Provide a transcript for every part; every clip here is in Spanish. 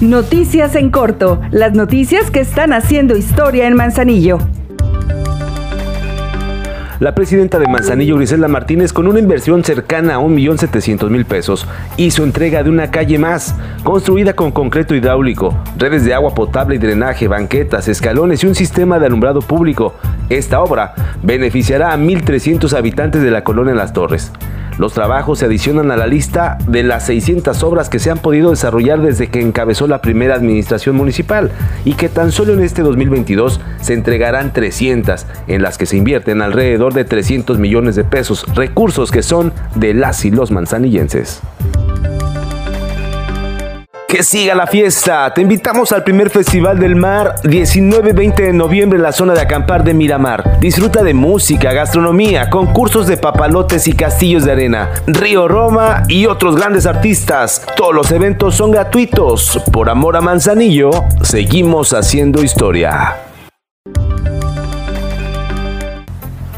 Noticias en corto, las noticias que están haciendo historia en Manzanillo. La presidenta de Manzanillo, Griselda Martínez, con una inversión cercana a 1.700.000 pesos, hizo entrega de una calle más, construida con concreto hidráulico, redes de agua potable y drenaje, banquetas, escalones y un sistema de alumbrado público. Esta obra beneficiará a 1.300 habitantes de la colonia Las Torres. Los trabajos se adicionan a la lista de las 600 obras que se han podido desarrollar desde que encabezó la primera administración municipal y que tan solo en este 2022 se entregarán 300, en las que se invierten alrededor de 300 millones de pesos, recursos que son de las y los manzanillenses. Que siga la fiesta. Te invitamos al primer Festival del Mar 19-20 de noviembre en la zona de acampar de Miramar. Disfruta de música, gastronomía, concursos de papalotes y castillos de arena, Río Roma y otros grandes artistas. Todos los eventos son gratuitos. Por amor a Manzanillo, seguimos haciendo historia.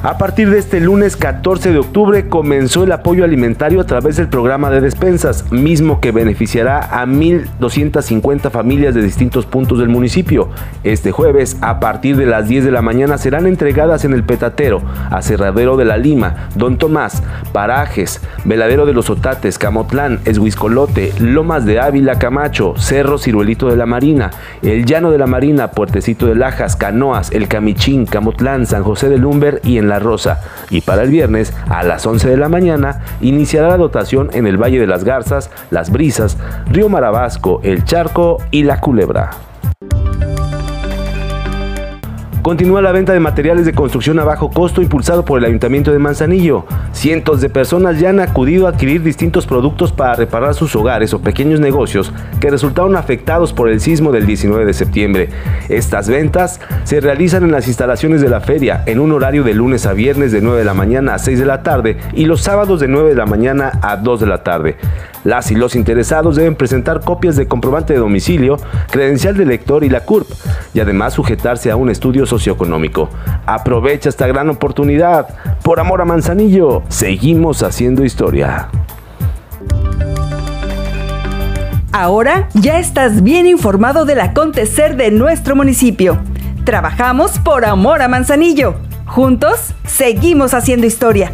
A partir de este lunes 14 de octubre comenzó el apoyo alimentario a través del programa de despensas, mismo que beneficiará a 1.250 familias de distintos puntos del municipio. Este jueves, a partir de las 10 de la mañana, serán entregadas en el Petatero, Acerradero de la Lima, Don Tomás, Parajes, Veladero de los Otates, Camotlán, Eshuiscolote, Lomas de Ávila, Camacho, Cerro Ciruelito de la Marina, El Llano de la Marina, Puertecito de Lajas, Canoas, El Camichín, Camotlán, San José de Lumber y en la Rosa y para el viernes a las 11 de la mañana iniciará la dotación en el Valle de las Garzas, Las Brisas, Río Marabasco, El Charco y La Culebra. Continúa la venta de materiales de construcción a bajo costo impulsado por el Ayuntamiento de Manzanillo. Cientos de personas ya han acudido a adquirir distintos productos para reparar sus hogares o pequeños negocios que resultaron afectados por el sismo del 19 de septiembre. Estas ventas se realizan en las instalaciones de la feria en un horario de lunes a viernes de 9 de la mañana a 6 de la tarde y los sábados de 9 de la mañana a 2 de la tarde. Las y los interesados deben presentar copias de comprobante de domicilio, credencial de lector y la CURP, y además sujetarse a un estudio socioeconómico. Aprovecha esta gran oportunidad. Por amor a Manzanillo, seguimos haciendo historia. Ahora ya estás bien informado del acontecer de nuestro municipio. Trabajamos por amor a Manzanillo. Juntos, seguimos haciendo historia.